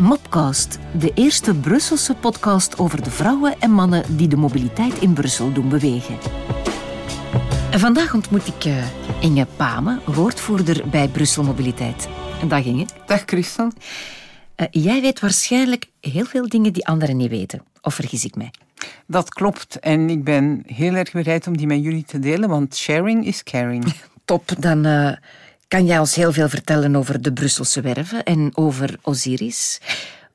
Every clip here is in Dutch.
Mopcast, de eerste Brusselse podcast over de vrouwen en mannen die de mobiliteit in Brussel doen bewegen. En vandaag ontmoet ik uh, Inge Pame, woordvoerder bij Brussel Mobiliteit. Dag Inge. Dag Christel. Uh, jij weet waarschijnlijk heel veel dingen die anderen niet weten. Of vergis ik mij? Dat klopt. En ik ben heel erg bereid om die met jullie te delen, want sharing is caring. Top, dan uh, kan jij ons heel veel vertellen over de Brusselse werven en over Osiris.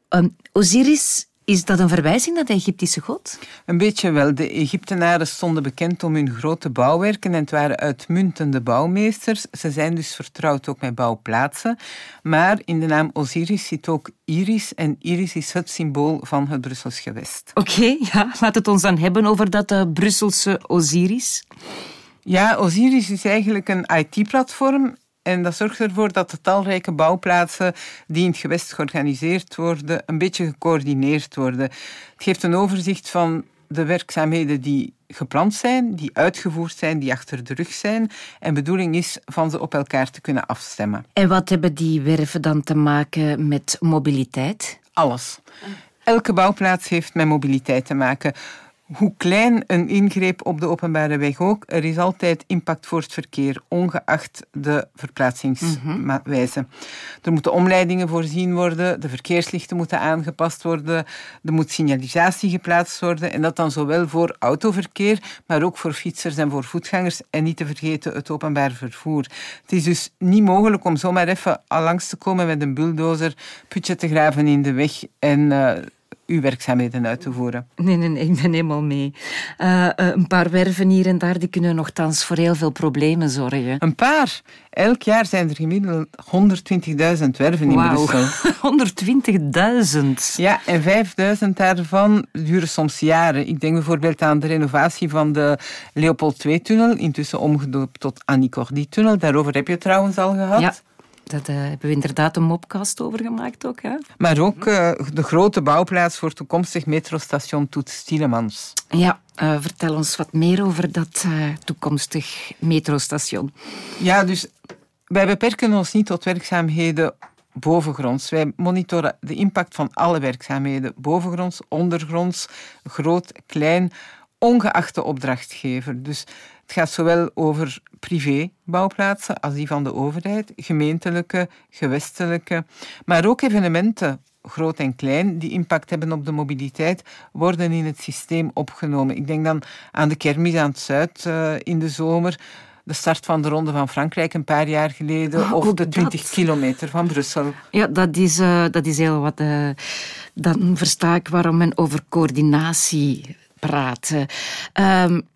Um, Osiris, is dat een verwijzing naar de Egyptische god? Een beetje wel. De Egyptenaren stonden bekend om hun grote bouwwerken en het waren uitmuntende bouwmeesters. Ze zijn dus vertrouwd ook met bouwplaatsen. Maar in de naam Osiris zit ook Iris en Iris is het symbool van het Brussels gewest. Oké, ja, laat het ons dan hebben over dat uh, Brusselse Osiris. Ja, Osiris is eigenlijk een IT-platform en dat zorgt ervoor dat de talrijke bouwplaatsen die in het gewest georganiseerd worden, een beetje gecoördineerd worden. Het geeft een overzicht van de werkzaamheden die gepland zijn, die uitgevoerd zijn, die achter de rug zijn. En bedoeling is van ze op elkaar te kunnen afstemmen. En wat hebben die werven dan te maken met mobiliteit? Alles. Elke bouwplaats heeft met mobiliteit te maken hoe klein een ingreep op de openbare weg ook, er is altijd impact voor het verkeer, ongeacht de verplaatsingswijze. Er moeten omleidingen voorzien worden, de verkeerslichten moeten aangepast worden, er moet signalisatie geplaatst worden en dat dan zowel voor autoverkeer, maar ook voor fietsers en voor voetgangers en niet te vergeten het openbaar vervoer. Het is dus niet mogelijk om zomaar even langs te komen met een bulldozer, putje te graven in de weg en... Uh, uw werkzaamheden uit te voeren. Nee, nee, nee ik ben helemaal mee. Uh, een paar werven hier en daar die kunnen nogthans voor heel veel problemen zorgen. Een paar? Elk jaar zijn er gemiddeld 120.000 werven in Brussel. 120.000? Ja, en 5.000 daarvan duren soms jaren. Ik denk bijvoorbeeld aan de renovatie van de Leopold II-tunnel, intussen omgedoopt tot Annie Cordy-tunnel. Daarover heb je het trouwens al gehad. Ja. Daar uh, hebben we inderdaad een mopcast over gemaakt ook. Hè? Maar ook uh, de grote bouwplaats voor toekomstig metrostation Toets Tielemans. Ja, uh, vertel ons wat meer over dat toekomstig metrostation. Ja, dus wij beperken ons niet tot werkzaamheden bovengronds. Wij monitoren de impact van alle werkzaamheden, bovengronds, ondergronds, groot, klein, ongeacht de opdrachtgever. Dus het gaat zowel over privébouwplaatsen als die van de overheid, gemeentelijke, gewestelijke, maar ook evenementen, groot en klein, die impact hebben op de mobiliteit, worden in het systeem opgenomen. Ik denk dan aan de kermis aan het Zuid uh, in de zomer, de start van de Ronde van Frankrijk een paar jaar geleden, oh, of de 20 kilometer van Brussel. Ja, dat is, uh, dat is heel wat. Uh, dan versta ik waarom men over coördinatie praat. Um,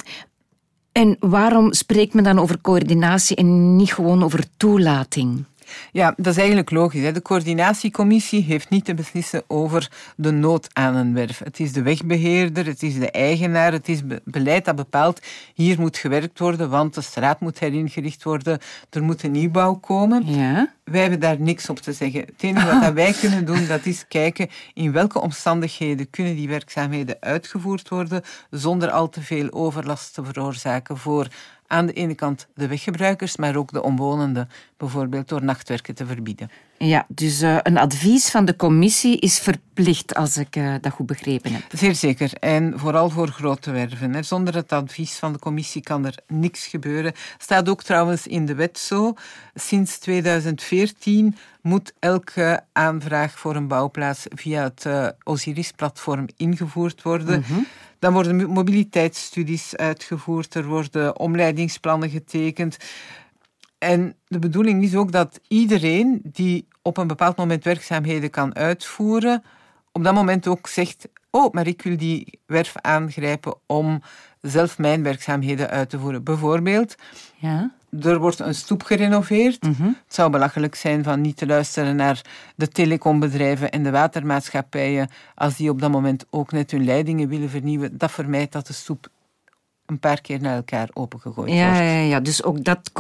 en waarom spreekt men dan over coördinatie en niet gewoon over toelating? Ja, dat is eigenlijk logisch. De coördinatiecommissie heeft niet te beslissen over de nood aan een werf. Het is de wegbeheerder, het is de eigenaar, het is beleid dat bepaalt hier moet gewerkt worden, want de straat moet heringericht worden, er moet een nieuwbouw komen. Ja. Wij hebben daar niks op te zeggen. Het enige wat wij kunnen doen, dat is kijken in welke omstandigheden kunnen die werkzaamheden uitgevoerd worden zonder al te veel overlast te veroorzaken voor aan de ene kant de weggebruikers, maar ook de omwonenden, bijvoorbeeld door nachtwerken te verbieden. Ja, dus uh, een advies van de commissie is verplicht, als ik uh, dat goed begrepen heb. Zeer zeker. En vooral voor grote werven. Hè. Zonder het advies van de commissie kan er niks gebeuren. Staat ook trouwens in de wet zo. Sinds 2014 moet elke aanvraag voor een bouwplaats via het uh, Osiris-platform ingevoerd worden. Mm -hmm. Dan worden mobiliteitsstudies uitgevoerd, er worden omleidingsplannen getekend. En de bedoeling is ook dat iedereen die op een bepaald moment werkzaamheden kan uitvoeren, op dat moment ook zegt: Oh, maar ik wil die werf aangrijpen om zelf mijn werkzaamheden uit te voeren. Bijvoorbeeld, ja. Er wordt een stoep gerenoveerd. Mm -hmm. Het zou belachelijk zijn van niet te luisteren naar de telecombedrijven en de watermaatschappijen als die op dat moment ook net hun leidingen willen vernieuwen. Dat vermijdt dat de stoep een paar keer naar elkaar opengegooid ja, wordt. Ja, ja, dus ook dat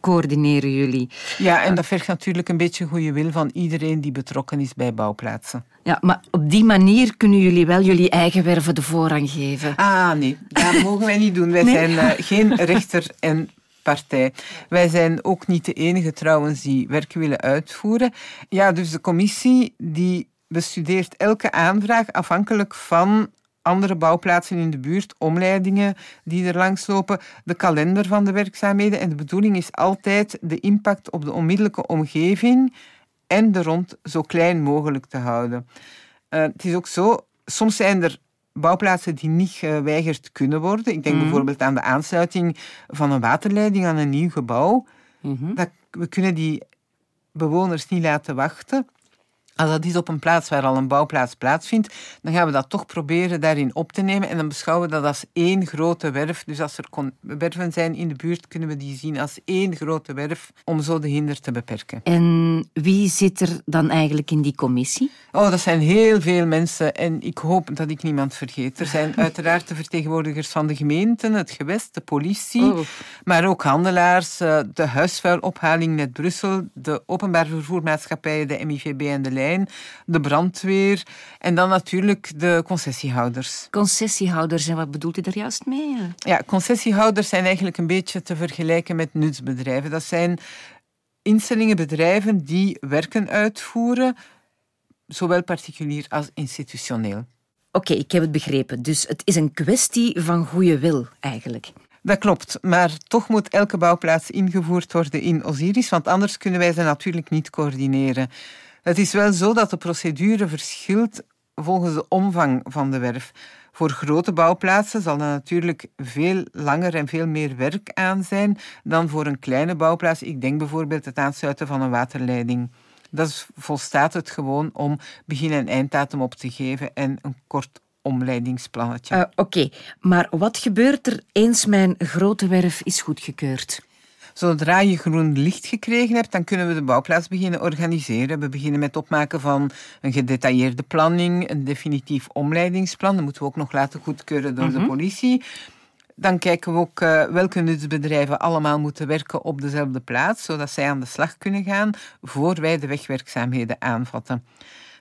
coördineren jullie. Ja, en dat vergt natuurlijk een beetje goede wil van iedereen die betrokken is bij bouwplaatsen. Ja, maar op die manier kunnen jullie wel jullie eigen werven de voorrang geven. Ah, nee, dat mogen wij niet doen. Wij nee? zijn uh, geen rechter en partij. Wij zijn ook niet de enige trouwens die werk willen uitvoeren. Ja, dus de commissie die bestudeert elke aanvraag afhankelijk van andere bouwplaatsen in de buurt, omleidingen die er langslopen, de kalender van de werkzaamheden. En de bedoeling is altijd de impact op de onmiddellijke omgeving en de rond zo klein mogelijk te houden. Uh, het is ook zo, soms zijn er bouwplaatsen die niet geweigerd kunnen worden. Ik denk mhm. bijvoorbeeld aan de aansluiting van een waterleiding aan een nieuw gebouw. Mhm. dat, we kunnen die bewoners niet laten wachten. Als dat is op een plaats waar al een bouwplaats plaatsvindt, dan gaan we dat toch proberen daarin op te nemen. En dan beschouwen we dat als één grote werf. Dus als er werven zijn in de buurt, kunnen we die zien als één grote werf om zo de hinder te beperken. En wie zit er dan eigenlijk in die commissie? Oh, dat zijn heel veel mensen en ik hoop dat ik niemand vergeet. Er zijn uiteraard de vertegenwoordigers van de gemeenten, het gewest, de politie, oh. maar ook handelaars, eh, de huisvuilophaling net Brussel, de openbaar vervoermaatschappijen, de MIVB en de de brandweer en dan natuurlijk de concessiehouders. Concessiehouders, en wat bedoelt u daar juist mee? Ja, concessiehouders zijn eigenlijk een beetje te vergelijken met nutsbedrijven. Dat zijn instellingen, bedrijven die werken uitvoeren zowel particulier als institutioneel. Oké, ik heb het begrepen. Dus het is een kwestie van goede wil, eigenlijk. Dat klopt, maar toch moet elke bouwplaats ingevoerd worden in Osiris, want anders kunnen wij ze natuurlijk niet coördineren. Het is wel zo dat de procedure verschilt volgens de omvang van de werf. Voor grote bouwplaatsen zal er natuurlijk veel langer en veel meer werk aan zijn dan voor een kleine bouwplaats. Ik denk bijvoorbeeld het aansluiten van een waterleiding. Dat volstaat het gewoon om begin- en einddatum op te geven en een kort omleidingsplannetje. Uh, Oké, maar wat gebeurt er eens mijn grote werf is goedgekeurd? Zodra je groen licht gekregen hebt, dan kunnen we de bouwplaats beginnen organiseren. We beginnen met het opmaken van een gedetailleerde planning, een definitief omleidingsplan. Dat moeten we ook nog laten goedkeuren door de mhm. politie. Dan kijken we ook uh, welke nutsbedrijven allemaal moeten werken op dezelfde plaats, zodat zij aan de slag kunnen gaan voor wij de wegwerkzaamheden aanvatten.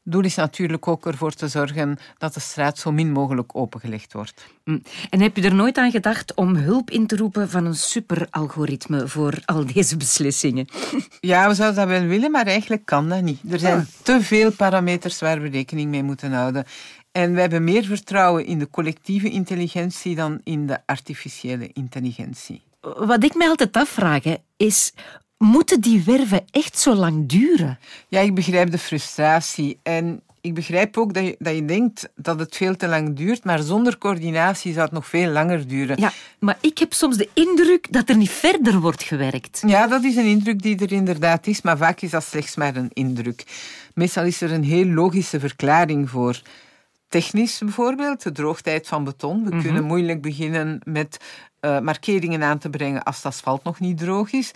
Doel is natuurlijk ook ervoor te zorgen dat de straat zo min mogelijk opengelegd wordt. Mm. En heb je er nooit aan gedacht om hulp in te roepen van een superalgoritme voor al deze beslissingen? Ja, we zouden dat wel willen, maar eigenlijk kan dat niet. Er zijn ah. te veel parameters waar we rekening mee moeten houden. En we hebben meer vertrouwen in de collectieve intelligentie dan in de artificiële intelligentie. Wat ik mij altijd afvraag, is Moeten die werven echt zo lang duren? Ja, ik begrijp de frustratie. En ik begrijp ook dat je, dat je denkt dat het veel te lang duurt, maar zonder coördinatie zou het nog veel langer duren. Ja, maar ik heb soms de indruk dat er niet verder wordt gewerkt. Ja, dat is een indruk die er inderdaad is, maar vaak is dat slechts maar een indruk. Meestal is er een heel logische verklaring voor. Technisch bijvoorbeeld, de droogtijd van beton. We mhm. kunnen moeilijk beginnen met uh, markeringen aan te brengen als het asfalt nog niet droog is.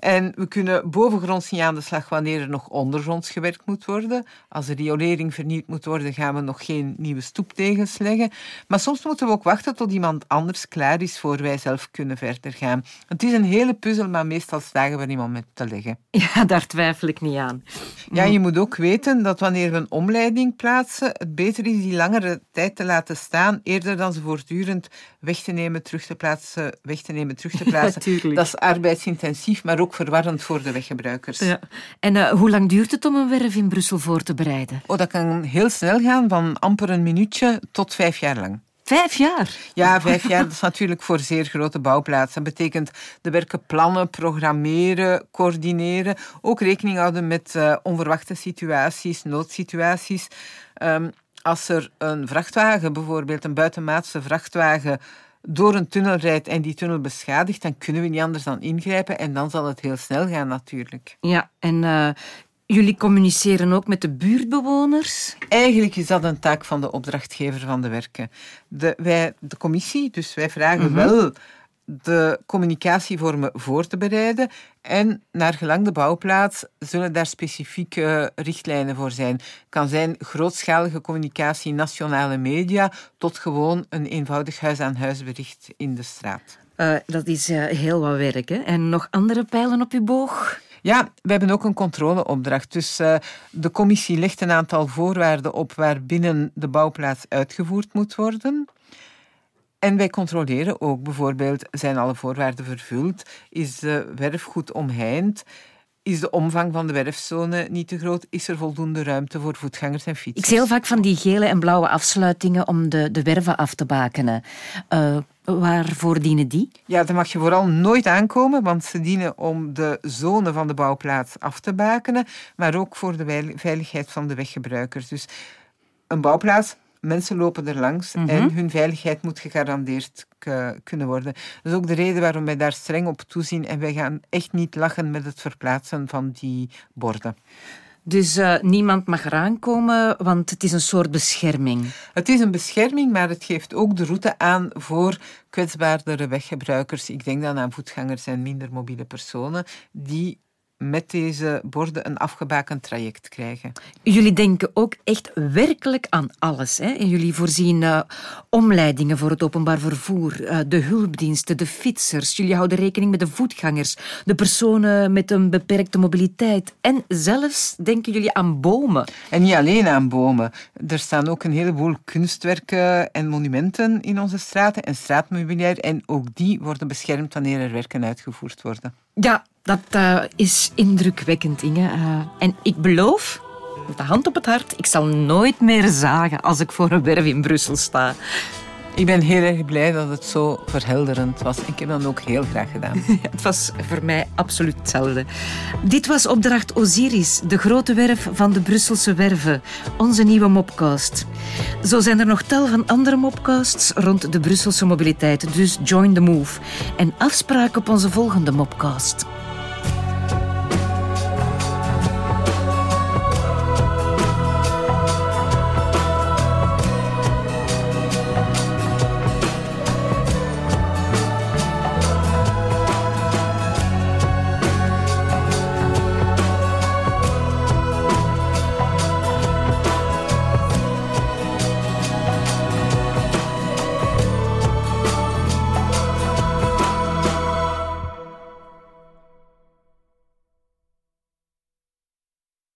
En we kunnen bovengronds niet aan de slag wanneer er nog ondergronds gewerkt moet worden. Als de riolering vernieuwd moet worden, gaan we nog geen nieuwe stoeptegels leggen. Maar soms moeten we ook wachten tot iemand anders klaar is voor wij zelf kunnen verder gaan. Het is een hele puzzel, maar meestal slagen we er iemand met te leggen. Ja, daar twijfel ik niet aan. Ja, je moet ook weten dat wanneer we een omleiding plaatsen, het beter is die langere tijd te laten staan, eerder dan ze voortdurend weg te nemen, terug te plaatsen, weg te nemen, terug te plaatsen. dat is arbeidsintensief, maar ook verwarrend voor de weggebruikers. Ja. En uh, hoe lang duurt het om een werf in Brussel voor te bereiden? Oh, dat kan heel snel gaan, van amper een minuutje tot vijf jaar lang. Vijf jaar? Ja, vijf jaar. Dat is natuurlijk voor zeer grote bouwplaatsen. Dat betekent de werken plannen, programmeren, coördineren. Ook rekening houden met uh, onverwachte situaties, noodsituaties. Um, als er een vrachtwagen, bijvoorbeeld een buitenmaatse vrachtwagen, door een tunnel rijdt en die tunnel beschadigt, dan kunnen we niet anders dan ingrijpen en dan zal het heel snel gaan natuurlijk. Ja, en uh, jullie communiceren ook met de buurtbewoners? Eigenlijk is dat een taak van de opdrachtgever van de werken. De, wij, de commissie, dus wij vragen mhm. wel de communicatievormen voor te bereiden. En naar gelang de bouwplaats zullen daar specifieke richtlijnen voor zijn. kan zijn grootschalige communicatie, nationale media, tot gewoon een eenvoudig huis-aan-huisbericht in de straat. Uh, dat is uh, heel wat werk. Hè? En nog andere pijlen op uw boog? Ja, we hebben ook een controleopdracht. Dus uh, de commissie legt een aantal voorwaarden op waarbinnen de bouwplaats uitgevoerd moet worden. En wij controleren ook bijvoorbeeld, zijn alle voorwaarden vervuld? Is de werf goed omheind? is de omvang van de werfzone niet te groot? Is er voldoende ruimte voor voetgangers en fietsers? Ik zie heel vaak van die gele en blauwe afsluitingen om de, de werven af te bakenen. Uh, waarvoor dienen die? Ja, daar mag je vooral nooit aankomen, want ze dienen om de zone van de bouwplaats af te bakenen, maar ook voor de veiligheid van de weggebruikers. Dus een bouwplaats mensen lopen er langs en mhm. hun veiligheid moet gegarandeerd kunnen worden. Dat is ook de reden waarom wij daar streng op toezien en wij gaan echt niet lachen met het verplaatsen van die borden. Dus uh, niemand mag eraan komen, want het is een soort bescherming. Het is een bescherming, maar het geeft ook de route aan voor kwetsbaardere weggebruikers. Ik denk dan aan voetgangers en minder mobiele personen die met deze borden een afgebakend traject krijgen. Jullie denken ook echt werkelijk aan alles. Hè? En jullie voorzien uh, omleidingen voor het openbaar vervoer, uh, de hulpdiensten, de fietsers. Jullie houden rekening met de voetgangers, de personen met een beperkte mobiliteit. En zelfs denken jullie aan bomen. En niet alleen aan bomen. Er staan ook een heleboel kunstwerken en monumenten in onze straten en straatmobiliair. En ook die worden beschermd wanneer er werken uitgevoerd worden. Ja, dat uh, is indrukwekkend, Inge. Uh, en ik beloof, met de hand op het hart, ik zal nooit meer zagen als ik voor een werf in Brussel sta. Ik ben heel erg blij dat het zo verhelderend was. Ik heb dat ook heel graag gedaan. het was voor mij absoluut hetzelfde. Dit was opdracht Osiris, de grote werf van de Brusselse werven. Onze nieuwe mopcast. Zo zijn er nog tal van andere mopcasts rond de Brusselse mobiliteit. Dus join the move. En afspraak op onze volgende mopcast.